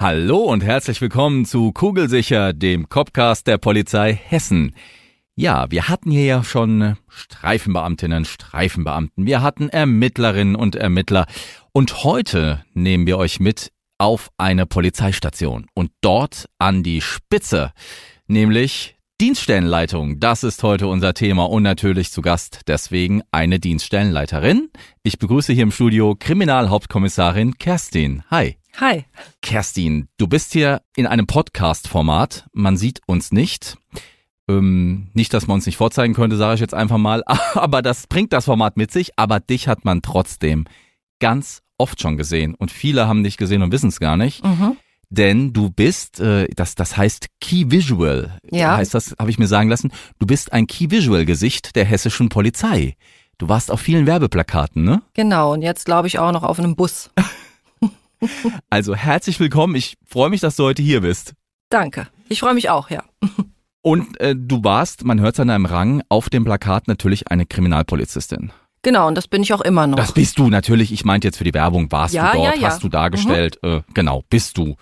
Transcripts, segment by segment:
Hallo und herzlich willkommen zu Kugelsicher, dem Copcast der Polizei Hessen. Ja, wir hatten hier ja schon Streifenbeamtinnen, Streifenbeamten, wir hatten Ermittlerinnen und Ermittler und heute nehmen wir euch mit auf eine Polizeistation und dort an die Spitze, nämlich Dienststellenleitung. Das ist heute unser Thema und natürlich zu Gast deswegen eine Dienststellenleiterin. Ich begrüße hier im Studio Kriminalhauptkommissarin Kerstin. Hi. Hi. Kerstin, du bist hier in einem Podcast-Format. Man sieht uns nicht. Ähm, nicht, dass man uns nicht vorzeigen könnte, sage ich jetzt einfach mal. Aber das bringt das Format mit sich. Aber dich hat man trotzdem ganz oft schon gesehen. Und viele haben dich gesehen und wissen es gar nicht. Mhm. Denn du bist, äh, das, das heißt Key Visual, Ja. heißt das, habe ich mir sagen lassen. Du bist ein Key Visual Gesicht der hessischen Polizei. Du warst auf vielen Werbeplakaten, ne? Genau, und jetzt glaube ich auch noch auf einem Bus. Also herzlich willkommen. Ich freue mich, dass du heute hier bist. Danke. Ich freue mich auch, ja. Und äh, du warst, man hört es an deinem Rang, auf dem Plakat natürlich eine Kriminalpolizistin. Genau, und das bin ich auch immer noch. Das bist du natürlich. Ich meinte jetzt für die Werbung, warst Ja, du dort, ja, Mhm. ja. hast du dargestellt. Äh, genau, bist du.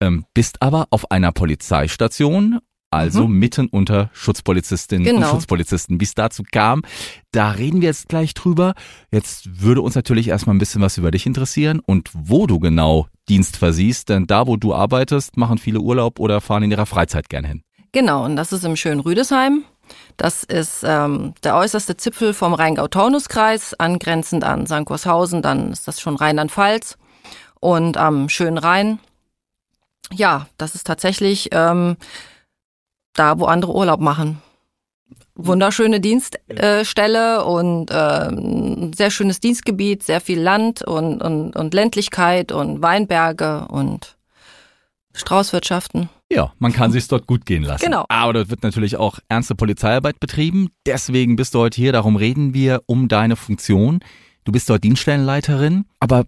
Ähm, bist aber auf einer Polizeistation, also mitten unter Schutzpolizistinnen und Mhm. Genau. Schutzpolizisten. Wie es dazu kam, da reden wir jetzt gleich drüber. Jetzt würde uns natürlich erstmal ein bisschen was über dich interessieren und wo du genau Dienst versiehst, denn da, wo du arbeitest, machen viele Urlaub oder fahren in ihrer Freizeit gern hin. Genau, und das ist im schönen Rüdesheim. Das ist ähm, der äußerste Zipfel vom Rheingau-Taunus-Kreis, angrenzend an Sankurshausen, dann ist das schon Rheinland-Pfalz und am schönen Rhein. Ja, das ist tatsächlich ähm, da, wo andere Urlaub machen. Wunderschöne Dienststelle äh, und ähm, sehr schönes Dienstgebiet, sehr viel Land und, und, und Ländlichkeit und Weinberge und Straußwirtschaften. Ja, man kann sich's dort gut gehen lassen. Genau. Aber dort wird natürlich auch ernste Polizeiarbeit betrieben. Deswegen bist du heute hier. Darum reden wir um deine Funktion. Du bist dort Dienststellenleiterin. Aber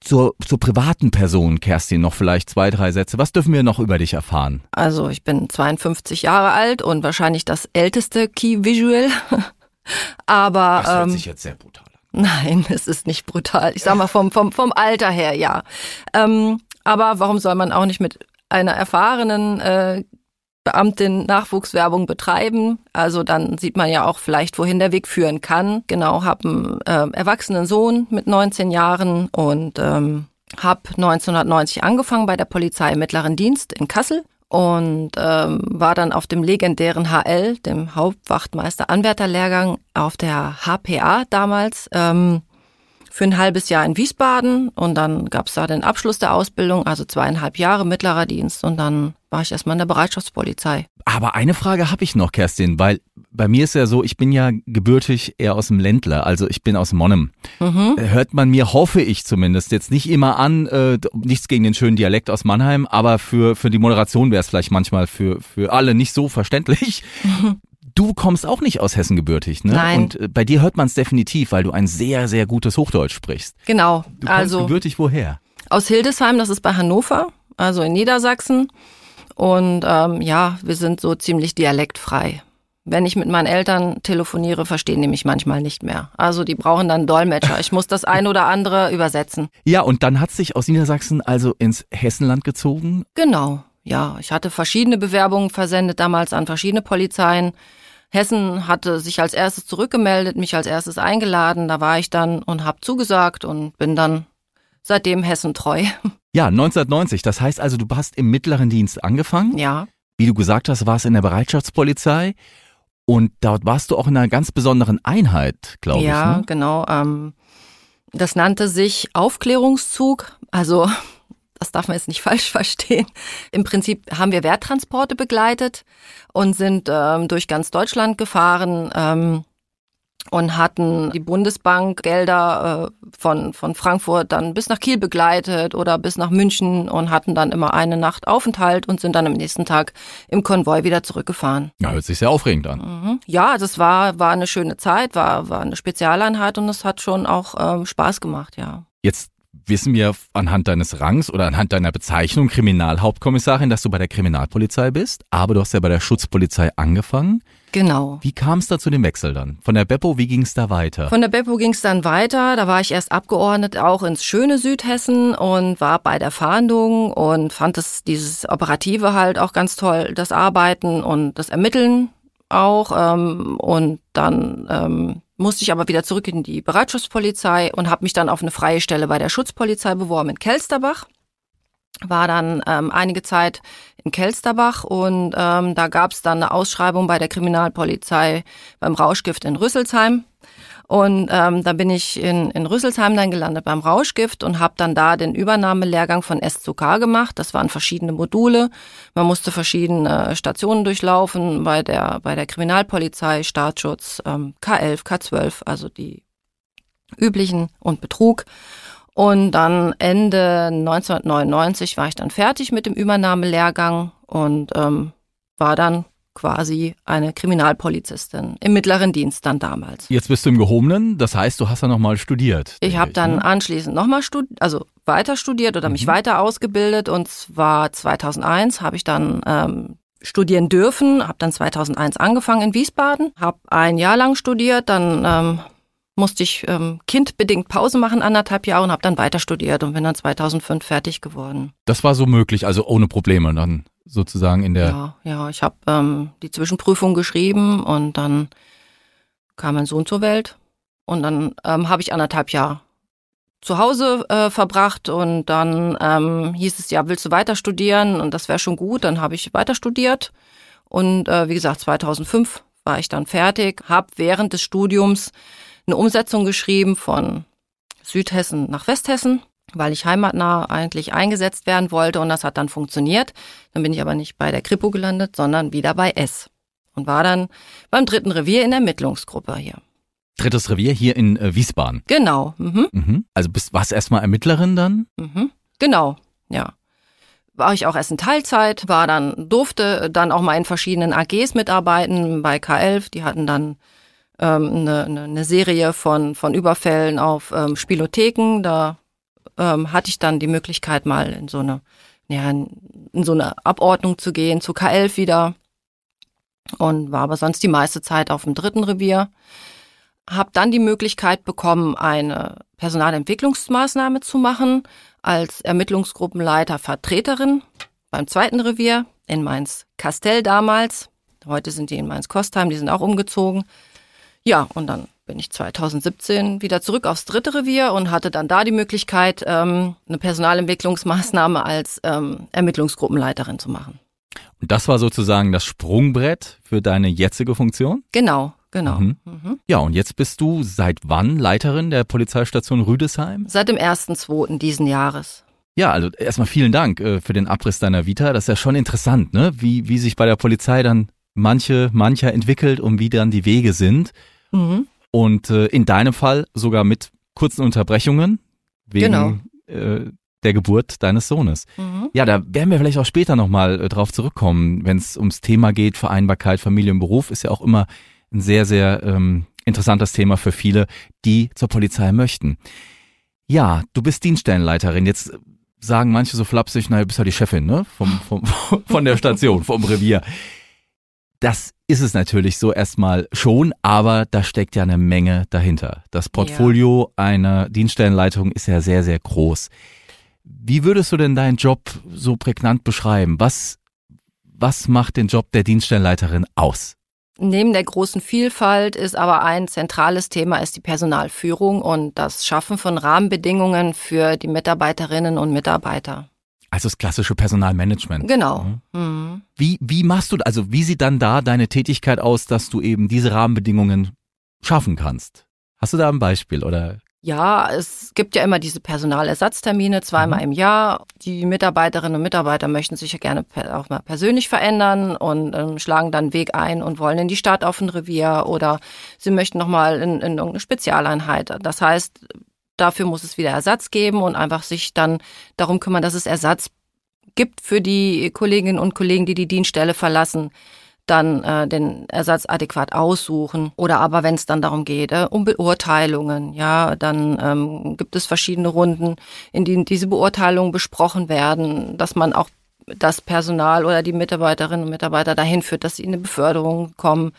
zur, zur privaten Person, Kerstin, noch vielleicht zwei, drei Sätze. Was dürfen wir noch über dich erfahren? Also ich bin 52 Jahre alt und wahrscheinlich das älteste Key Visual. Aber ähm, jetzt sehr brutal an. nein, es ist nicht brutal. Ich sag mal vom, vom, vom Alter her, ja. Ähm, aber warum soll man auch nicht mit einer erfahrenen äh, Beamtin Nachwuchswerbung betreiben? Also dann sieht man ja auch vielleicht, wohin der Weg führen kann. Genau, habe einen äh, erwachsenen Sohn mit 19 Jahren und ähm, habe 1990 angefangen bei der Polizei im Mittleren Dienst in Kassel und ähm, war dann auf dem legendären HL, dem Hauptwachtmeister Anwärterlehrgang, auf der HPA damals ähm, für ein halbes Jahr in Wiesbaden und dann gab's da den Abschluss der Ausbildung, also zweieinhalb Jahre mittlerer Dienst und dann war ich erstmal in der Bereitschaftspolizei. Aber eine Frage habe ich noch, Kerstin, weil bei mir ist ja so, ich bin ja gebürtig eher aus dem Ländler, also ich bin aus Monnem. Mhm. Hört man mir, hoffe ich zumindest, jetzt nicht immer an, äh, nichts gegen den schönen Dialekt aus Mannheim, aber für, für die Moderation wäre es vielleicht manchmal für, für alle nicht so verständlich. Du kommst auch nicht aus Hessen gebürtig, ne? Nein. Und äh, bei dir hört man es definitiv, weil du ein sehr, sehr gutes Hochdeutsch sprichst. Genau, Du kommst also gebürtig woher? aus Hildesheim, das ist bei Hannover, also in Niedersachsen. Und ähm, ja, wir sind so ziemlich dialektfrei. Wenn ich mit meinen Eltern telefoniere, verstehen die mich manchmal nicht mehr. Also die brauchen dann Dolmetscher. Ich muss das ein oder andere übersetzen. Ja, und dann hat sich aus Niedersachsen also ins Hessenland gezogen. Genau, ja. Ich hatte verschiedene Bewerbungen versendet damals an verschiedene Polizeien. Hessen hatte sich als erstes zurückgemeldet, mich als erstes eingeladen. Da war ich dann und habe zugesagt und bin dann seitdem Hessen treu. Ja, 1990. Das heißt also, du hast im mittleren Dienst angefangen. Ja, Wie du gesagt hast, warst in der Bereitschaftspolizei. Und dort warst du auch in einer ganz besonderen Einheit, glaube ja, ich. Ne? genau. Ähm, das nannte sich Aufklärungszug. Also das darf man jetzt nicht falsch verstehen. Im Prinzip haben wir Werttransporte begleitet und sind ähm, durch ganz Deutschland gefahren. Ähm, und hatten die Bundesbank Gelder äh, von, von Frankfurt dann bis nach Kiel begleitet oder bis nach München und hatten dann immer eine Nacht Aufenthalt und sind dann am nächsten Tag im Konvoi wieder zurückgefahren. Ja, hört sich sehr aufregend an. Mhm. Ja, das war, war eine schöne Zeit, war, war eine Spezialeinheit und es hat schon auch ähm, Spaß gemacht, ja. Jetzt wissen wir anhand deines Rangs oder anhand deiner Bezeichnung Kriminalhauptkommissarin, dass du bei der Kriminalpolizei bist, aber du hast ja bei der Schutzpolizei angefangen. Genau. Wie kam es da zu dem Wechsel dann? Von der Beppo, wie ging es da weiter? Von der Beppo ging es dann weiter. Da war ich erst abgeordnet auch ins schöne Südhessen und war bei der Fahndung und fand es dieses Operative halt auch ganz toll, das Arbeiten und das Ermitteln auch. Ähm, und dann ähm, musste ich aber wieder zurück in die Bereitschaftspolizei und habe mich dann auf eine freie Stelle bei der Schutzpolizei beworben in Kelsterbach. War dann ähm, einige Zeit in Kelsterbach und ähm, da gab es dann eine Ausschreibung bei der Kriminalpolizei beim Rauschgift in Rüsselsheim. Und ähm, da bin ich in, in Rüsselsheim dann gelandet beim Rauschgift und habe dann da den Übernahmelehrgang von S zu K gemacht. Das waren verschiedene Module. Man musste verschiedene Stationen durchlaufen bei der, bei der Kriminalpolizei, Staatsschutz, ähm, K11, K12, also die üblichen und Betrug. Und dann Ende 1999 war ich dann fertig mit dem Übernahmelehrgang und ähm, war dann quasi eine Kriminalpolizistin im mittleren Dienst dann damals. Jetzt bist du im Gehobenen, das heißt, du hast ja nochmal studiert. Ich habe dann ne? anschließend nochmal studiert, also weiter studiert oder mhm. mich weiter ausgebildet und zwar 2001 habe ich dann ähm, studieren dürfen, habe dann 2001 angefangen in Wiesbaden, habe ein Jahr lang studiert, dann ähm, musste ich ähm, kindbedingt Pause machen, anderthalb Jahre und habe dann weiter studiert und bin dann 2005 fertig geworden. Das war so möglich, also ohne Probleme dann sozusagen in der. Ja, ja, ich habe ähm, die Zwischenprüfung geschrieben und dann kam mein Sohn zur Welt und dann ähm, habe ich anderthalb Jahre zu Hause äh, verbracht und dann ähm, hieß es ja, willst du weiter studieren und das wäre schon gut, dann habe ich weiter studiert und äh, wie gesagt 2005 war ich dann fertig, habe während des Studiums eine Umsetzung geschrieben von Südhessen nach Westhessen, weil ich heimatnah eigentlich eingesetzt werden wollte und das hat dann funktioniert. Dann bin ich aber nicht bei der Kripo gelandet, sondern wieder bei S und war dann beim dritten Revier in der Ermittlungsgruppe hier. Drittes Revier hier in äh, Wiesbaden. Genau. Mhm. Mhm. Also bist warst erstmal Ermittlerin dann? Mhm. Genau, ja. War ich auch erst in Teilzeit, war dann, durfte dann auch mal in verschiedenen AGs mitarbeiten bei K11. Die hatten dann eine, eine Serie von, von Überfällen auf ähm, Spielotheken. Da ähm, hatte ich dann die Möglichkeit, mal in so eine, ja, in so eine Abordnung zu gehen, zu K11 wieder. Und war aber sonst die meiste Zeit auf dem dritten Revier. Hab dann die Möglichkeit bekommen, eine Personalentwicklungsmaßnahme zu machen als Ermittlungsgruppenleiter Vertreterin beim zweiten Revier in Mainz-Kastell damals. Heute sind die in Mainz-Kostheim, die sind auch umgezogen. Ja, und dann bin ich 2017 wieder zurück aufs dritte Revier und hatte dann da die Möglichkeit, ähm, eine Personalentwicklungsmaßnahme als ähm, Ermittlungsgruppenleiterin zu machen. Und das war sozusagen das Sprungbrett für deine jetzige Funktion? Genau, genau. Mhm. Mhm. Ja, und jetzt bist du seit wann Leiterin der Polizeistation Rüdesheim? Seit dem 1.2. diesen Jahres. Ja, also erstmal vielen Dank äh, für den Abriss deiner Vita. Das ist ja schon interessant, ne? Wie, wie sich bei der Polizei dann manche, mancher entwickelt und wie dann die Wege sind. Mhm. Und äh, in deinem Fall sogar mit kurzen Unterbrechungen wegen genau. äh, der Geburt deines Sohnes. Mhm. Ja, da werden wir vielleicht auch später nochmal äh, drauf zurückkommen, wenn es ums Thema geht, Vereinbarkeit, Familie und Beruf, ist ja auch immer ein sehr, sehr ähm, interessantes Thema für viele, die zur Polizei möchten. Ja, du bist Dienststellenleiterin. Jetzt sagen manche so flapsig, naja, du bist ja die Chefin, ne? Vom, vom, von der Station, vom Revier. Das ist es natürlich so erstmal schon, aber da steckt ja eine Menge dahinter. Das Portfolio ja. einer Dienststellenleitung ist ja sehr, sehr groß. Wie würdest du denn deinen Job so prägnant beschreiben? Was, was macht den Job der Dienststellenleiterin aus? Neben der großen Vielfalt ist aber ein zentrales Thema ist die Personalführung und das Schaffen von Rahmenbedingungen für die Mitarbeiterinnen und Mitarbeiter. Also das klassische Personalmanagement. Genau. Mhm. mhm. Wie, wie machst du, also wie sieht dann da deine Tätigkeit aus, dass du eben diese Rahmenbedingungen schaffen kannst? Hast du da ein Beispiel oder Ja, es gibt ja immer diese Personalersatztermine zweimal im Jahr. Die Mitarbeiterinnen und Mitarbeiter möchten sich ja gerne auch mal persönlich verändern und ähm, schlagen dann Weg ein und wollen in die Stadt auf ein Revier oder sie möchten nochmal in, in irgendeine Spezialeinheit. Das heißt, dafür muss es wieder Ersatz geben und einfach sich dann darum kümmern, dass es Ersatz gibt für die Kolleginnen und Kollegen, die die Dienststelle verlassen dann äh, den Ersatz adäquat aussuchen. Oder aber wenn es dann darum geht, äh, um Beurteilungen, ja, dann ähm, gibt es verschiedene Runden, in denen diese Beurteilungen besprochen werden, dass man auch das Personal oder die Mitarbeiterinnen und Mitarbeiter dahin führt, dass sie in eine Beförderung kommen.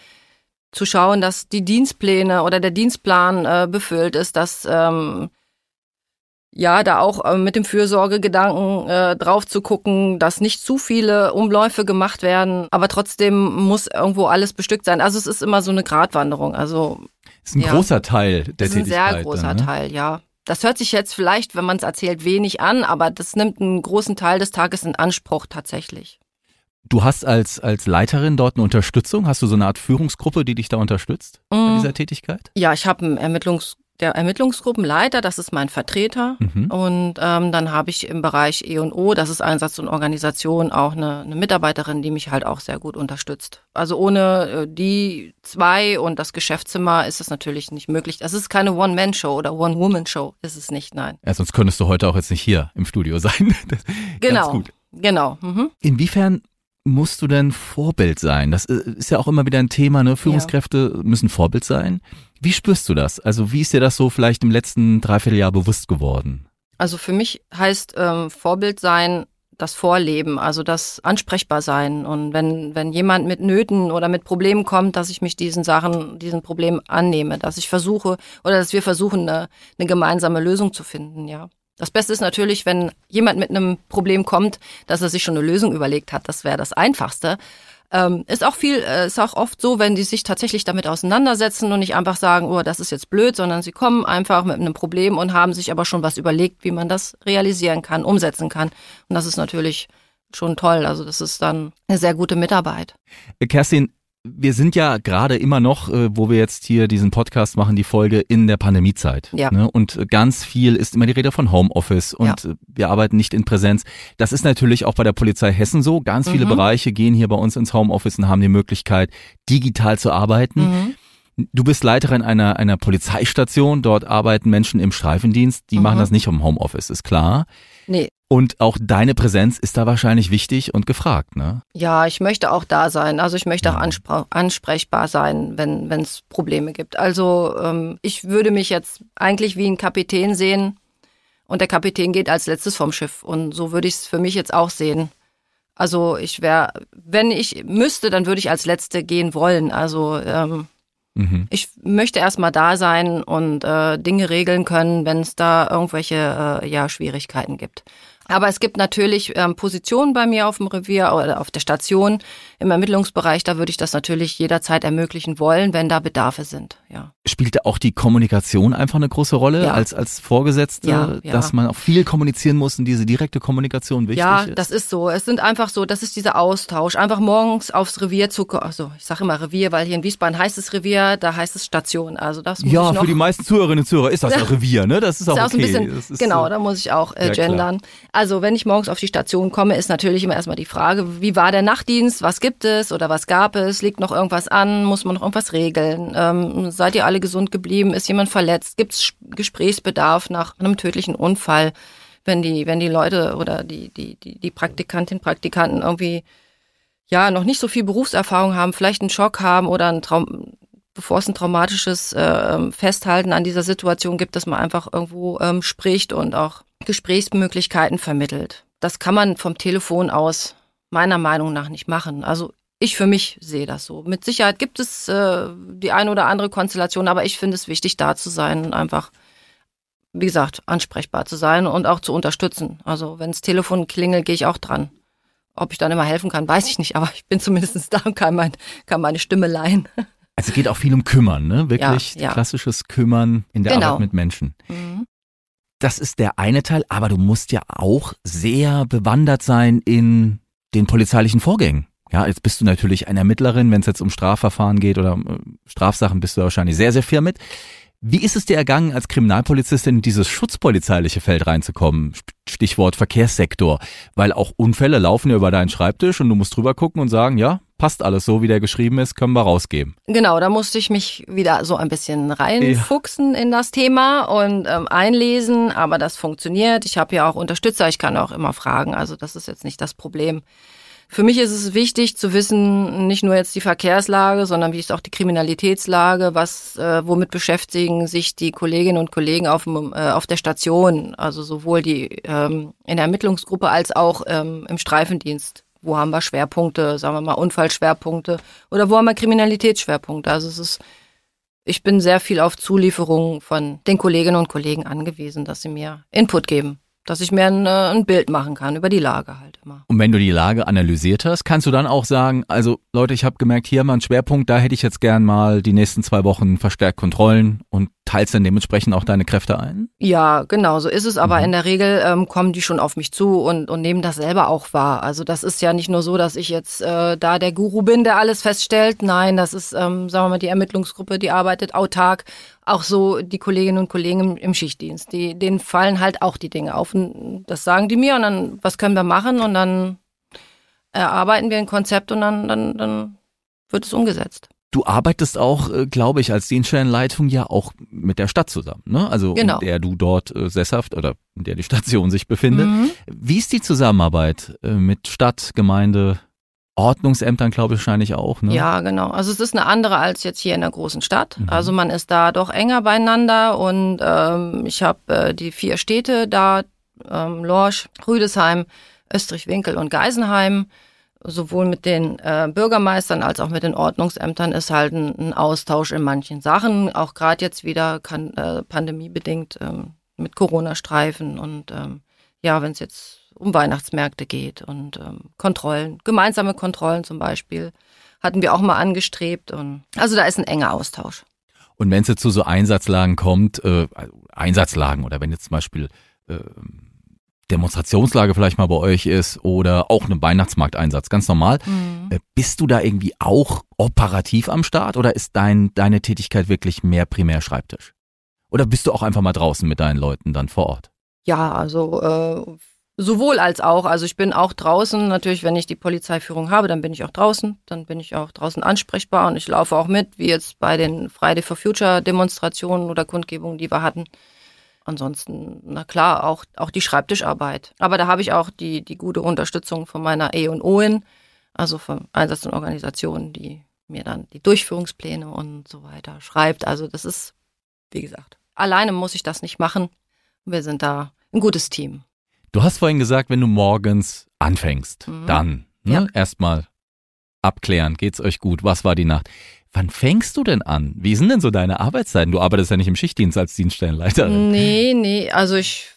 Zu schauen, dass die Dienstpläne oder der Dienstplan äh, befüllt ist, dass ähm, ja, da auch äh, mit dem Fürsorgegedanken äh, drauf zu gucken, dass nicht zu viele Umläufe gemacht werden, aber trotzdem muss irgendwo alles bestückt sein. Also es ist immer so eine Gratwanderung. Also ist ein ja, großer Teil der Tätigkeit. Ist ein sehr großer ne? Teil, ja. Das hört sich jetzt vielleicht, wenn man es erzählt, wenig an, aber das nimmt einen großen Teil des Tages in Anspruch tatsächlich. Du hast als, als Leiterin dort eine Unterstützung? Hast du so eine Art Führungsgruppe, die dich da unterstützt mm. bei dieser Tätigkeit? Ja, ich habe einen Ermittlungs der Ermittlungsgruppenleiter, das ist mein Vertreter. Mhm. Und ähm, dann habe ich im Bereich E&O, das ist Einsatz und Organisation, auch eine, eine Mitarbeiterin, die mich halt auch sehr gut unterstützt. Also ohne äh, die zwei und das Geschäftszimmer ist es natürlich nicht möglich. Das ist keine One-Man-Show oder One-Woman-Show, ist es nicht, nein. Ja, sonst könntest du heute auch jetzt nicht hier im Studio sein. genau. Genau. Mhm. Inwiefern musst du denn Vorbild sein? Das äh, ist ja auch immer wieder ein Thema, ne? Führungskräfte ja. müssen Vorbild sein. Wie spürst du das? Also wie ist dir das so vielleicht im letzten Dreivierteljahr bewusst geworden? Also für mich heißt ähm, Vorbild sein das Vorleben, also das ansprechbar sein. Und wenn, wenn jemand mit Nöten oder mit Problemen kommt, dass ich mich diesen Sachen, diesen Problemen annehme, dass ich versuche oder dass wir versuchen, eine, eine gemeinsame Lösung zu finden, ja. Das Beste ist natürlich, wenn jemand mit einem Problem kommt, dass er sich schon eine Lösung überlegt hat. Das wäre das Einfachste. Ähm, ist auch viel, äh, ist auch oft so, wenn die sich tatsächlich damit auseinandersetzen und nicht einfach sagen, oh, das ist jetzt blöd, sondern sie kommen einfach mit einem Problem und haben sich aber schon was überlegt, wie man das realisieren kann, umsetzen kann. Und das ist natürlich schon toll. Also das ist dann eine sehr gute Mitarbeit. Kerstin, wir sind ja gerade immer noch, äh, wo wir jetzt hier diesen Podcast machen, die Folge in der Pandemiezeit. Ja. Ne? Und ganz viel ist immer die Rede von Homeoffice und ja. wir arbeiten nicht in Präsenz. Das ist natürlich auch bei der Polizei Hessen so. Ganz viele mhm. Bereiche gehen hier bei uns ins Homeoffice und haben die Möglichkeit, digital zu arbeiten. Mhm. Du bist Leiterin einer, einer Polizeistation. Dort arbeiten Menschen im Streifendienst. Die mhm. machen das nicht im Homeoffice, ist klar. Nee. Und auch deine Präsenz ist da wahrscheinlich wichtig und gefragt, ne? Ja, ich möchte auch da sein. Also ich möchte auch mhm. ansprechbar sein, wenn es Probleme gibt. Also ähm, ich würde mich jetzt eigentlich wie ein Kapitän sehen und der Kapitän geht als letztes vom Schiff. Und so würde ich es für mich jetzt auch sehen. Also ich wäre, wenn ich müsste, dann würde ich als Letzte gehen wollen. Also ähm, mhm. ich möchte erstmal da sein und äh, Dinge regeln können, wenn es da irgendwelche äh, ja, Schwierigkeiten gibt. Aber es gibt natürlich ähm, Positionen bei mir auf dem Revier oder auf der Station im Ermittlungsbereich. Da würde ich das natürlich jederzeit ermöglichen wollen, wenn da Bedarfe sind. Ja. Spielt auch die Kommunikation einfach eine große Rolle ja. als als Vorgesetzte, ja, ja. dass man auch viel kommunizieren muss und diese direkte Kommunikation wichtig ja, ist? Ja, das ist so. Es sind einfach so, das ist dieser Austausch. Einfach morgens aufs Revier zu, also ich sage immer Revier, weil hier in Wiesbaden heißt es Revier, da heißt es Station. Also das muss ja ich für die meisten Zuhörerinnen und Zuhörer ist das ein Revier, ne? Das ist auch, ist auch okay. Ein bisschen, genau, so. da muss ich auch äh, gendern. Also wenn ich morgens auf die Station komme, ist natürlich immer erstmal die Frage, wie war der Nachtdienst, was gibt es oder was gab es, liegt noch irgendwas an, muss man noch irgendwas regeln, ähm, seid ihr alle gesund geblieben, ist jemand verletzt, gibt es Gesprächsbedarf nach einem tödlichen Unfall, wenn die, wenn die Leute oder die, die, die, die Praktikantinnen, Praktikanten irgendwie ja noch nicht so viel Berufserfahrung haben, vielleicht einen Schock haben oder ein Traum, bevor es ein traumatisches äh, Festhalten an dieser Situation gibt, dass man einfach irgendwo ähm, spricht und auch Gesprächsmöglichkeiten vermittelt. Das kann man vom Telefon aus meiner Meinung nach nicht machen. Also ich für mich sehe das so. Mit Sicherheit gibt es äh, die eine oder andere Konstellation, aber ich finde es wichtig, da zu sein und einfach, wie gesagt, ansprechbar zu sein und auch zu unterstützen. Also wenn das Telefon klingelt, gehe ich auch dran. Ob ich dann immer helfen kann, weiß ich nicht, aber ich bin zumindest da und kann, mein, kann meine Stimme leihen. Also es geht auch viel um Kümmern, ne? Wirklich ja, ja. klassisches Kümmern in der genau. Arbeit mit Menschen. Mhm. Das ist der eine Teil, aber du musst ja auch sehr bewandert sein in den polizeilichen Vorgängen. Ja, jetzt bist du natürlich eine Ermittlerin, wenn es jetzt um Strafverfahren geht oder äh, Strafsachen, bist du wahrscheinlich sehr, sehr viel mit. Wie ist es dir ergangen, als Kriminalpolizistin in dieses schutzpolizeiliche Feld reinzukommen? Stichwort Verkehrssektor. Weil auch Unfälle laufen ja über deinen Schreibtisch und du musst drüber gucken und sagen, ja, passt alles so, wie der geschrieben ist, können wir rausgeben. Genau, da musste ich mich wieder so ein bisschen reinfuchsen ja. in das Thema und ähm, einlesen, aber das funktioniert. Ich habe ja auch Unterstützer, ich kann auch immer fragen, also das ist jetzt nicht das Problem. Für mich ist es wichtig zu wissen, nicht nur jetzt die Verkehrslage, sondern wie ist auch die Kriminalitätslage, was, äh, womit beschäftigen sich die Kolleginnen und Kollegen auf, dem, äh, auf der Station, also sowohl die ähm, in der Ermittlungsgruppe als auch ähm, im Streifendienst. Wo haben wir Schwerpunkte, sagen wir mal Unfallschwerpunkte oder wo haben wir Kriminalitätsschwerpunkte? Also es ist, ich bin sehr viel auf Zulieferungen von den Kolleginnen und Kollegen angewiesen, dass sie mir Input geben dass ich mir ein, äh, ein, Bild machen kann über die Lage halt immer. Und wenn du die Lage analysiert hast, kannst du dann auch sagen, also Leute, ich habe gemerkt, hier mal ein Schwerpunkt, da hätte ich jetzt gern mal die nächsten zwei Wochen verstärkt Kontrollen und teilst dann dementsprechend auch deine Kräfte ein? Ja, genau, so ist es. Aber mhm. in der Regel ähm, kommen die schon auf mich zu und, und nehmen das selber auch wahr. Also das ist ja nicht nur so, dass ich jetzt äh, da der Guru bin, der alles feststellt. Nein, das ist, ähm, sagen wir mal, die Ermittlungsgruppe, die arbeitet autark. Auch so die Kolleginnen und Kollegen im, im Schichtdienst. Die, denen fallen halt auch die Dinge auf. Und das sagen die mir und dann, was können wir machen? Und dann erarbeiten wir ein Konzept und dann, dann, dann wird es umgesetzt. Du arbeitest auch, äh, glaube ich, als Dienststellenleitung ja auch mit der Stadt zusammen, ne? Also genau. in der du dort äh, sesshaft oder in der die Station sich befindet. Mhm. Wie ist die Zusammenarbeit äh, mit Stadt, Gemeinde, Ordnungsämtern, glaube ich, wahrscheinlich auch, ne? Ja, genau. Also es ist eine andere als jetzt hier in der großen Stadt. Mhm. Also man ist da doch enger beieinander und ähm, ich habe äh, die vier Städte da, ähm, Lorsch, Rüdesheim, Österreich-Winkel und Geisenheim sowohl mit den äh, Bürgermeistern als auch mit den Ordnungsämtern ist halt ein, ein Austausch in manchen Sachen. Auch gerade jetzt wieder kann äh, pandemiebedingt ähm, mit Corona-Streifen und ähm, ja, wenn es jetzt um Weihnachtsmärkte geht und ähm, Kontrollen, gemeinsame Kontrollen zum Beispiel, hatten wir auch mal angestrebt. Und also da ist ein enger Austausch. Und wenn es jetzt zu so Einsatzlagen kommt, äh, Einsatzlagen oder wenn jetzt zum Beispiel äh, Demonstrationslage vielleicht mal bei euch ist oder auch ein Weihnachtsmarkteinsatz, ganz normal. Mhm. Äh, bist du da irgendwie auch operativ am Start oder ist dein, deine Tätigkeit wirklich mehr primär Schreibtisch? Oder bist du auch einfach mal draußen mit deinen Leuten dann vor Ort? Ja, also äh, sowohl als auch. Also ich bin auch draußen. Natürlich, wenn ich die Polizeiführung habe, dann bin ich auch draußen. Dann bin ich auch draußen ansprechbar und ich laufe auch mit, wie jetzt bei den Friday for Future Demonstrationen oder Kundgebungen, die wir hatten. Ansonsten, na klar, auch, auch die Schreibtischarbeit. Aber da habe ich auch die, die gute Unterstützung von meiner E und OIN, also von Einsatz und Organisationen, die mir dann die Durchführungspläne und so weiter schreibt. Also das ist, wie gesagt, alleine muss ich das nicht machen. Wir sind da ein gutes Team. Du hast vorhin gesagt, wenn du morgens anfängst, mhm. dann ne, ja. erstmal abklären, geht's euch gut, was war die Nacht? Wann fängst du denn an? Wie sind denn so deine Arbeitszeiten? Du arbeitest ja nicht im Schichtdienst als Dienststellenleiterin. Nee, nee, also ich,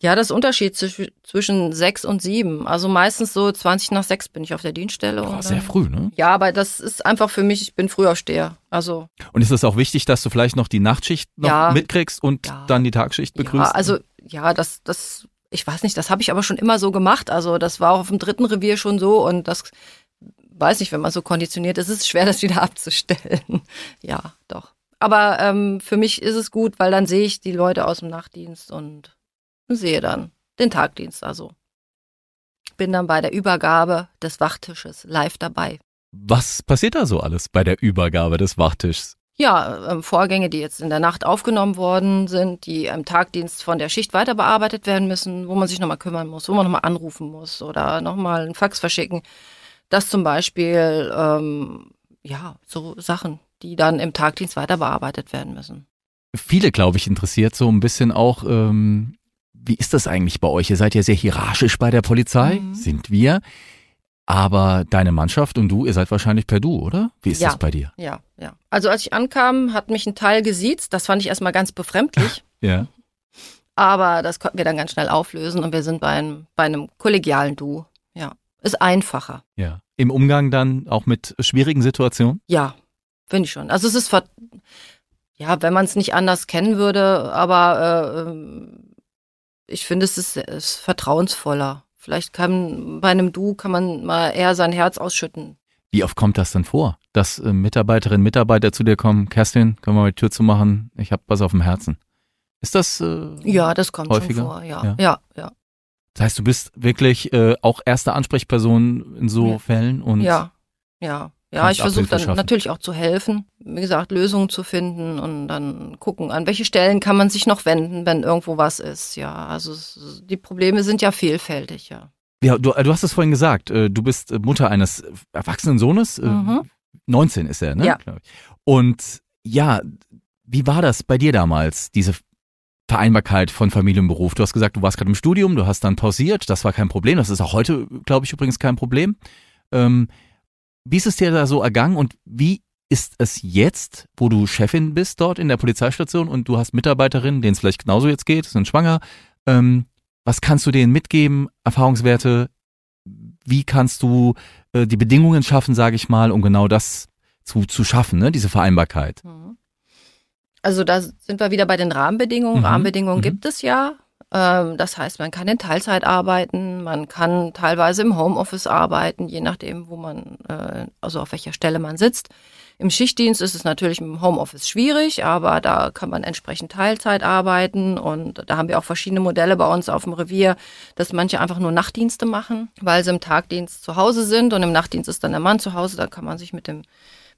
ja, das ist Unterschied zwischen sechs und sieben. Also meistens so 20 nach sechs bin ich auf der Dienststelle. Boah, sehr früh, ne? Ja, aber das ist einfach für mich, ich bin Frühaufsteher. Also. Und ist es auch wichtig, dass du vielleicht noch die Nachtschicht noch ja, mitkriegst und ja, dann die Tagschicht begrüßt? Ja, also, ja, das, das, ich weiß nicht, das habe ich aber schon immer so gemacht. Also das war auch auf dem dritten Revier schon so und das weiß nicht, wenn man so konditioniert ist, ist es schwer, das wieder abzustellen. ja, doch. Aber ähm, für mich ist es gut, weil dann sehe ich die Leute aus dem Nachtdienst und sehe dann den Tagdienst. Also bin dann bei der Übergabe des Wachtisches live dabei. Was passiert da so alles bei der Übergabe des Wachtischs? Ja, ähm, Vorgänge, die jetzt in der Nacht aufgenommen worden sind, die im Tagdienst von der Schicht weiter bearbeitet werden müssen, wo man sich nochmal kümmern muss, wo man nochmal anrufen muss oder nochmal einen Fax verschicken dass zum Beispiel, ähm, ja, so Sachen, die dann im Tagdienst weiter bearbeitet werden müssen. Viele, glaube ich, interessiert so ein bisschen auch, ähm, wie ist das eigentlich bei euch? Ihr seid ja sehr hierarchisch bei der Polizei, mhm. sind wir. Aber deine Mannschaft und du, ihr seid wahrscheinlich per Du, oder? Wie ist ja, das bei dir? Ja, ja. Also als ich ankam, hat mich ein Teil gesiezt. Das fand ich erstmal ganz befremdlich. ja. Aber das konnten wir dann ganz schnell auflösen und wir sind bei einem, bei einem kollegialen Du. Ja ist einfacher. Ja. Im Umgang dann auch mit schwierigen Situationen? Ja, finde ich schon. Also es ist, ja, wenn man es nicht anders kennen würde, aber äh, ich finde, es ist, ist vertrauensvoller. Vielleicht kann bei einem Du kann man mal eher sein Herz ausschütten. Wie oft kommt das denn vor, dass äh, Mitarbeiterinnen, Mitarbeiter zu dir kommen, Kerstin, können wir mal die Tür zumachen? Ich habe was auf dem Herzen. Ist das äh, Ja, das kommt häufiger? schon vor, ja. Ja. Ja, ja. Das heißt, du bist wirklich äh, auch erste Ansprechperson in so Ja. Fällen und Ja, ja. Ja, ich versuche dann schaffen. natürlich auch zu helfen, wie gesagt, Lösungen zu finden und dann gucken, an welche Stellen kann man sich noch wenden, wenn irgendwo was ist. Ja, also es, die Probleme sind ja vielfältig, ja. ja, du, du hast es vorhin gesagt, äh, du bist äh, Mutter eines äh, erwachsenen Sohnes, äh, Mhm. 19 ist er, ne? Ja. Und ja, wie war das bei dir damals, diese Vereinbarkeit von Familie und Beruf? Du hast gesagt, du warst gerade im Studium, du hast dann pausiert, das war kein Problem, das ist auch heute, glaube ich, übrigens kein Problem. Ähm, wie ist es dir da so ergangen und wie ist es jetzt, wo du Chefin bist dort in der Polizeistation und du hast Mitarbeiterinnen, denen es vielleicht genauso jetzt geht, sind schwanger? Ähm, was kannst du denen mitgeben, Erfahrungswerte? Wie kannst du äh, die Bedingungen schaffen, sage ich mal, um genau das zu, zu schaffen, ne? diese Vereinbarkeit? Mhm. Also da sind wir wieder bei den Rahmenbedingungen. Mhm. Rahmenbedingungen Mhm. gibt es ja. Ähm, Das heißt, man kann in Teilzeit arbeiten, man kann teilweise im Homeoffice arbeiten, je nachdem, wo man, äh, also auf welcher Stelle man sitzt. Im Schichtdienst ist es natürlich im Homeoffice schwierig, aber da kann man entsprechend Teilzeit arbeiten und da haben wir auch verschiedene Modelle bei uns auf dem Revier, dass manche einfach nur Nachtdienste machen, weil sie im Tagdienst zu Hause sind und im Nachtdienst ist dann der Mann zu Hause, da kann man sich mit dem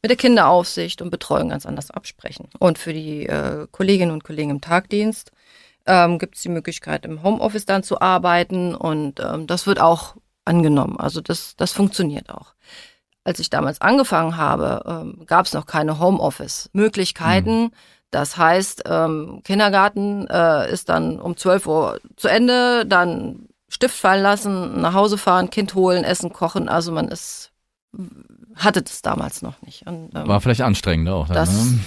mit der Kinderaufsicht und Betreuung ganz anders absprechen. Und für die äh, Kolleginnen und Kollegen im Tagdienst ähm, gibt es die Möglichkeit, im Homeoffice dann zu arbeiten und ähm, das wird auch angenommen. Also das, das funktioniert auch. Als ich damals angefangen habe, ähm, gab es noch keine Homeoffice-Möglichkeiten. Das heißt, ähm, Kindergarten äh, ist dann um 12 Uhr zu Ende, dann Stift fallen lassen, nach Hause fahren, Kind holen, essen, kochen. Also man ist, hatte das damals noch nicht. Und, ähm, War vielleicht anstrengend auch. Dann, das ne?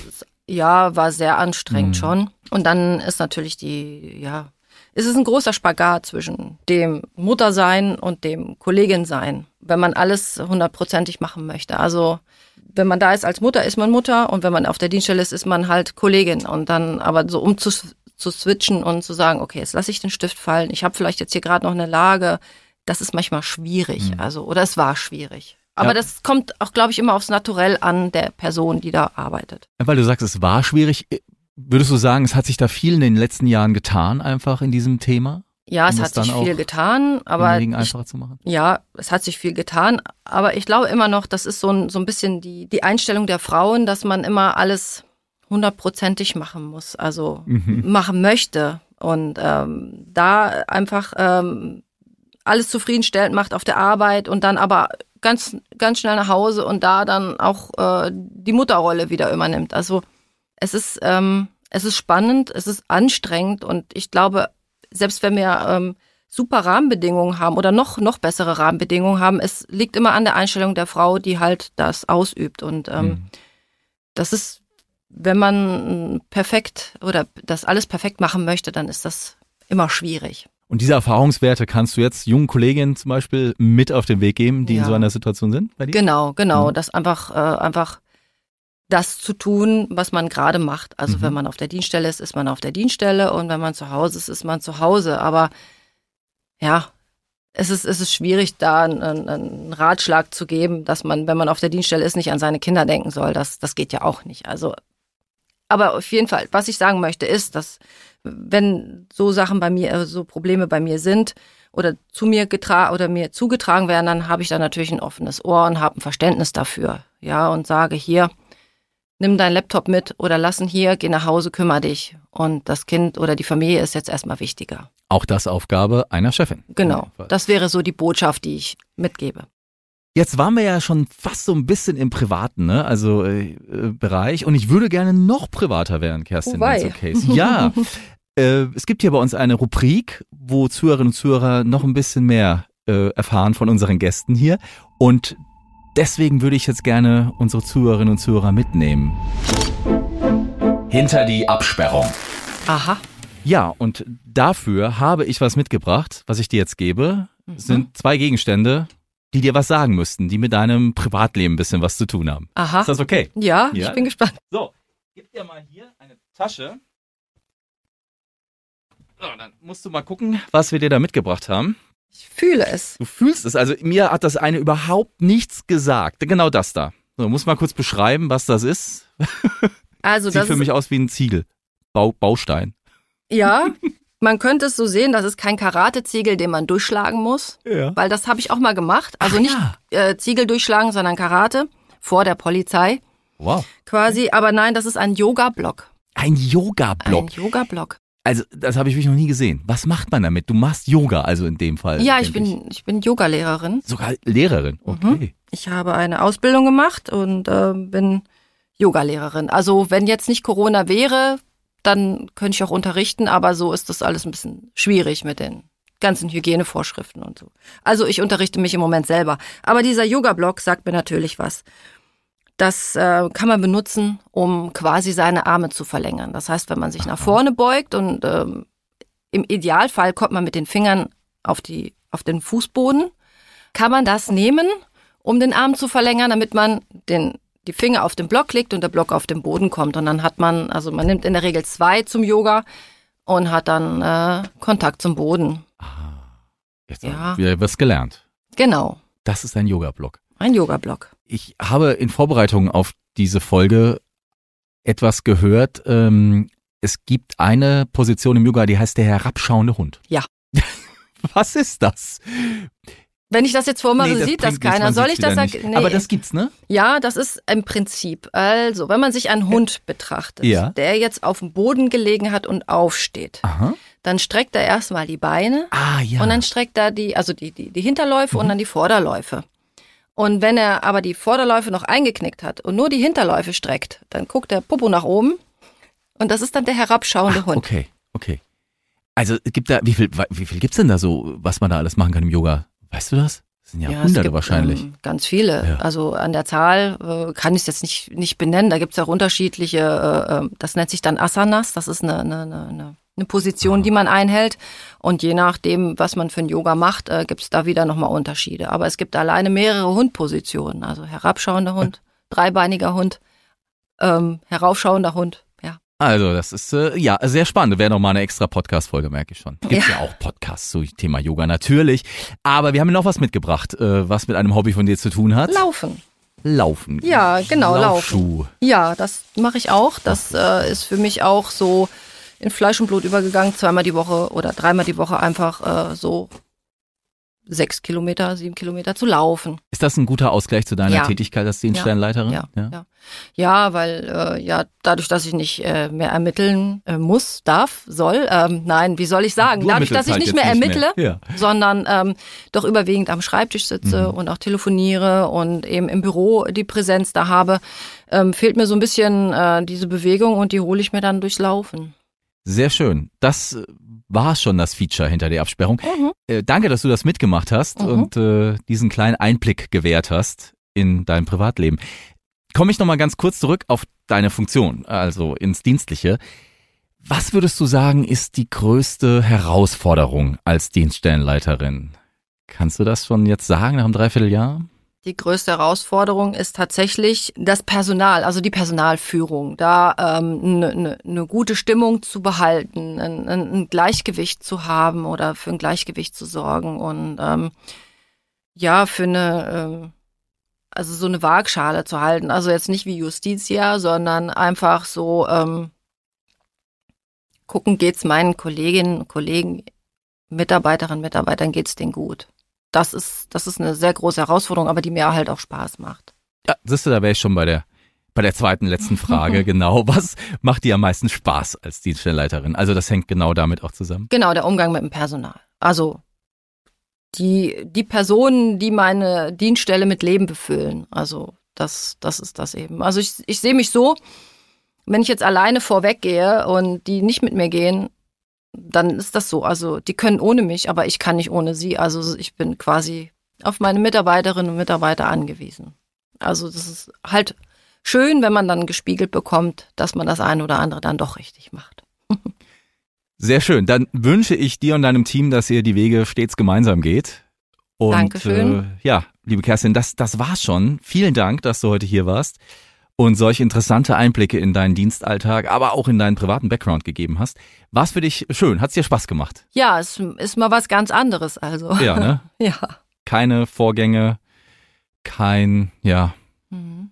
Ja war sehr anstrengend Mhm. schon. Und dann ist natürlich die, ja, es ist ein großer Spagat zwischen dem Muttersein und dem Kolleginsein, wenn man alles hundertprozentig machen möchte. Also wenn man da ist als Mutter, ist man Mutter und wenn man auf der Dienststelle ist, ist man halt Kollegin. Und dann aber so um zu, zu switchen und zu sagen, okay, jetzt lasse ich den Stift fallen. Ich habe vielleicht jetzt hier gerade noch eine Lage. Das ist manchmal schwierig. Mhm. Also oder es war schwierig. Aber Ja. das kommt auch, glaube ich, immer aufs Naturell an der Person, die da arbeitet. Weil du sagst, es war schwierig. Würdest du sagen, es hat sich da viel in den letzten Jahren getan, einfach in diesem Thema? Ja, es Um hat es dann sich viel getan, aber ich, einfacher zu machen? ja, es hat sich viel getan, aber ich glaube immer noch, das ist so ein, so ein bisschen die, die Einstellung der Frauen, dass man immer alles hundertprozentig machen muss, also Mhm. machen möchte und ähm, da einfach ähm, alles zufriedenstellend macht auf der Arbeit und dann aber ganz ganz schnell nach Hause und da dann auch äh, die Mutterrolle wieder übernimmt. Also es ist ähm, es ist spannend, es ist anstrengend und ich glaube, selbst wenn wir ähm, super Rahmenbedingungen haben oder noch noch bessere Rahmenbedingungen haben, es liegt immer an der Einstellung der Frau, die halt das ausübt und ähm, Mhm. das ist, wenn man perfekt oder das alles perfekt machen möchte, dann ist das immer schwierig. Und diese Erfahrungswerte kannst du jetzt jungen Kolleginnen zum Beispiel mit auf den Weg geben, die in Ja. so einer Situation sind? Genau, genau, Mhm. das einfach, äh, einfach das zu tun, was man gerade macht. Also Mhm. wenn man auf der Dienststelle ist, ist man auf der Dienststelle und wenn man zu Hause ist, ist man zu Hause. Aber ja, es ist, es ist schwierig, da einen, einen- einen Ratschlag zu geben, dass man, wenn man auf der Dienststelle ist, nicht an seine Kinder denken soll. Das, das geht ja auch nicht. Also, aber auf jeden Fall, was ich sagen möchte, ist, dass wenn so Sachen bei mir, äh, so Probleme bei mir sind oder zu mir getragen oder mir zugetragen werden, dann habe ich da natürlich ein offenes Ohr und habe ein Verständnis dafür. Ja, und sage hier, nimm deinen Laptop mit oder lass ihn hier, geh nach Hause, kümmere dich. Und das Kind oder die Familie ist jetzt erstmal wichtiger. Auch das Aufgabe einer Chefin. Genau. Das wäre so die Botschaft, die ich mitgebe. Jetzt waren wir ja schon fast so ein bisschen im privaten, ne? Also äh, Bereich. Und ich würde gerne noch privater werden, Kerstin, Oh wenn wei. es okay ist. Ja. äh, es gibt hier bei uns eine Rubrik, wo Zuhörerinnen und Zuhörer noch ein bisschen mehr äh, erfahren von unseren Gästen hier. Und deswegen würde ich jetzt gerne unsere Zuhörerinnen und Zuhörer mitnehmen. Hinter die Absperrung. Aha. Ja, und dafür habe ich was mitgebracht, was ich dir jetzt gebe. Es sind zwei Gegenstände, die dir was sagen müssten, die mit deinem Privatleben ein bisschen was zu tun haben. Aha. Ist das okay? Ja, Ja. ich bin gespannt. So, gib dir mal hier eine Tasche. So, dann musst du mal gucken, was wir dir da mitgebracht haben. Ich fühle es. Du fühlst es. Also mir hat das eine überhaupt nichts gesagt. Genau das da. So, muss mal kurz beschreiben, was das ist. Also Sieht das für mich aus wie ein Ziegel. Bau, Baustein. ja, man könnte es so sehen, das ist kein Karateziegel, den man durchschlagen muss, Ja. weil das habe ich auch mal gemacht. Also Ach nicht ja. äh, Ziegel durchschlagen, sondern Karate vor der Polizei Wow. quasi. Aber nein, das ist ein Yoga-Block. Ein Yoga-Block. Ein Yoga-Block. Also, das habe ich wirklich noch nie gesehen. Was macht man damit? Du machst Yoga, also in dem Fall. Ja, ich bin, ich bin Yogalehrerin. Sogar Lehrerin. Okay. Ich habe eine Ausbildung gemacht und äh, bin Yogalehrerin. Also wenn jetzt nicht Corona wäre, dann könnte ich auch unterrichten, aber so ist das alles ein bisschen schwierig mit den ganzen Hygienevorschriften und so. Also ich unterrichte mich im Moment selber. Aber dieser Yoga-Block sagt mir natürlich was. Das äh, kann man benutzen, um quasi seine Arme zu verlängern. Das heißt, wenn man sich nach vorne beugt und ähm, im Idealfall kommt man mit den Fingern auf, die, auf den Fußboden, kann man das nehmen, um den Arm zu verlängern, damit man den, die Finger auf den Block legt und der Block auf den Boden kommt. Und dann hat man, also man nimmt in der Regel zwei zum Yoga und hat dann äh, Kontakt zum Boden. Jetzt Ja. haben wir was gelernt. Genau, Das ist ein Yoga-Block. ein Yoga-Block. Ich habe in Vorbereitung auf diese Folge etwas gehört. Ähm, es gibt eine Position im Yoga, die heißt der herabschauende Hund. Ja. Was ist das? Wenn ich das jetzt vormache, Nee, das sieht das keiner. Soll ich das sagen? nicht. Aber das gibt's, ne? Ja, das ist im Prinzip. Also, wenn man sich einen Hund betrachtet, Ja. der jetzt auf dem Boden gelegen hat und aufsteht, Aha. dann streckt er erstmal die Beine Ah, ja. Mhm. und dann streckt er die, also die, die, die Hinterläufe und dann die Vorderläufe. Und wenn er aber die Vorderläufe noch eingeknickt hat und nur die Hinterläufe streckt, dann guckt der Popo nach oben und das ist dann der herabschauende Hund. Okay, okay. Also gibt da, wie viel, wie viel gibt's denn da so, was man da alles machen kann im Yoga? Weißt du das? Das sind ja, es Hunderte gibt, wahrscheinlich. Ähm, ganz viele. Ja. Also an der Zahl äh, kann ich es jetzt nicht, nicht benennen. Da gibt es auch unterschiedliche, äh, äh, das nennt sich dann Asanas. Das ist eine, eine, eine, eine eine Position, Ah. die man einhält. Und je nachdem, was man für ein Yoga macht, äh, gibt es da wieder nochmal Unterschiede. Aber es gibt alleine mehrere Hundpositionen. Also herabschauender Hund, dreibeiniger Hund, ähm, heraufschauender Hund. Ja. Also, das ist äh, ja sehr spannend. Wäre noch mal eine extra Podcast-Folge, merke ich schon. Gibt's ja. auch Podcasts zu Thema Yoga, natürlich. Aber wir haben noch was mitgebracht, äh, was mit einem Hobby von dir zu tun hat. Laufen. Laufen. Ja, genau, Laufschuh. laufen. Ja, das mache ich auch. Das äh, ist für mich auch so in Fleisch und Blut übergegangen, zweimal die Woche oder dreimal die Woche einfach äh, so sechs Kilometer, sieben Kilometer zu laufen. Ist das ein guter Ausgleich zu deiner Ja. Tätigkeit als Dienststellenleiterin? Ja, ja. ja weil äh, ja dadurch, dass ich nicht äh, mehr ermitteln äh, muss, darf, soll, ähm, nein, wie soll ich sagen, Du dadurch, dass ich nicht mehr jetzt nicht ermittle, mehr. Ja. sondern ähm, doch überwiegend am Schreibtisch sitze Mhm. und auch telefoniere und eben im Büro die Präsenz da habe, ähm, fehlt mir so ein bisschen äh, diese Bewegung und die hole ich mir dann durchs Laufen. Sehr schön. Das war schon das Feature hinter der Absperrung. Mhm. Äh, danke, dass du das mitgemacht hast Mhm. und äh, diesen kleinen Einblick gewährt hast in dein Privatleben. Komme ich nochmal ganz kurz zurück auf deine Funktion, also ins Dienstliche. Was würdest du sagen, ist die größte Herausforderung als Dienststellenleiterin? Kannst du das schon jetzt sagen nach einem Dreivierteljahr? Die größte Herausforderung ist tatsächlich das Personal, also die Personalführung, da ähm, eine ne, ne gute Stimmung zu behalten, ein, ein ein Gleichgewicht zu haben oder für ein Gleichgewicht zu sorgen und ähm, ja, für eine, ähm, also so eine Waagschale zu halten. Also jetzt nicht wie Justitia, sondern einfach so ähm, gucken, geht's meinen Kolleginnen und Kollegen, Mitarbeiterinnen, Mitarbeitern, geht's denen gut das ist, das ist eine sehr große Herausforderung, aber die mir halt auch Spaß macht. Ja, siehst du, da wäre ich schon bei der bei der zweiten letzten Frage, genau. Was macht dir am meisten Spaß als Dienststellenleiterin? Also das hängt genau damit auch zusammen. Genau, der Umgang mit dem Personal. Also die, die Personen, die meine Dienststelle mit Leben befüllen. Also das, das ist das eben. Also ich, ich sehe mich so, wenn ich jetzt alleine vorweggehe und die nicht mit mir gehen, dann ist das so. Also die können ohne mich, aber ich kann nicht ohne sie. Also ich bin quasi auf meine Mitarbeiterinnen und Mitarbeiter angewiesen. Also das ist halt schön, wenn man dann gespiegelt bekommt, dass man das eine oder andere dann doch richtig macht. Sehr schön. Dann wünsche ich dir und deinem Team, dass ihr die Wege stets gemeinsam geht. Und Dankeschön. Äh, ja, liebe Kerstin, das, das war's schon. Vielen Dank, dass du heute hier warst. Und solch interessante Einblicke in deinen Dienstalltag, aber auch in deinen privaten Background gegeben hast. War's für dich schön? Hat's dir Spaß gemacht? Ja, es ist mal was ganz anderes, also. Ja, ne? ja. Keine Vorgänge, kein, ja, Mhm.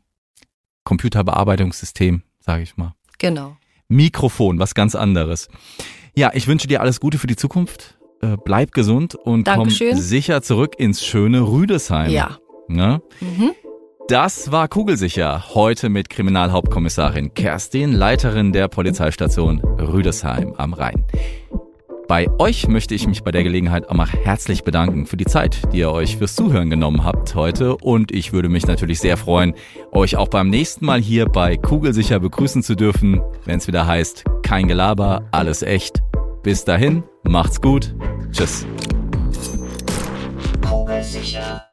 Computerbearbeitungssystem, sage ich mal. Genau. Mikrofon, was ganz anderes. Ja, ich wünsche dir alles Gute für die Zukunft. Äh, bleib gesund und Dankeschön. komm sicher zurück ins schöne Rüdesheim. Ja. Ne? Mhm. Das war Kugelsicher. Heute mit Kriminalhauptkommissarin Kerstin, Leiterin der Polizeistation Rüdesheim am Rhein. Bei euch möchte ich mich bei der Gelegenheit auch mal herzlich bedanken für die Zeit, die ihr euch fürs Zuhören genommen habt heute. Und ich würde mich natürlich sehr freuen, euch auch beim nächsten Mal hier bei Kugelsicher begrüßen zu dürfen, wenn es wieder heißt, kein Gelaber, alles echt. Bis dahin, macht's gut. Tschüss. Kugelsicher.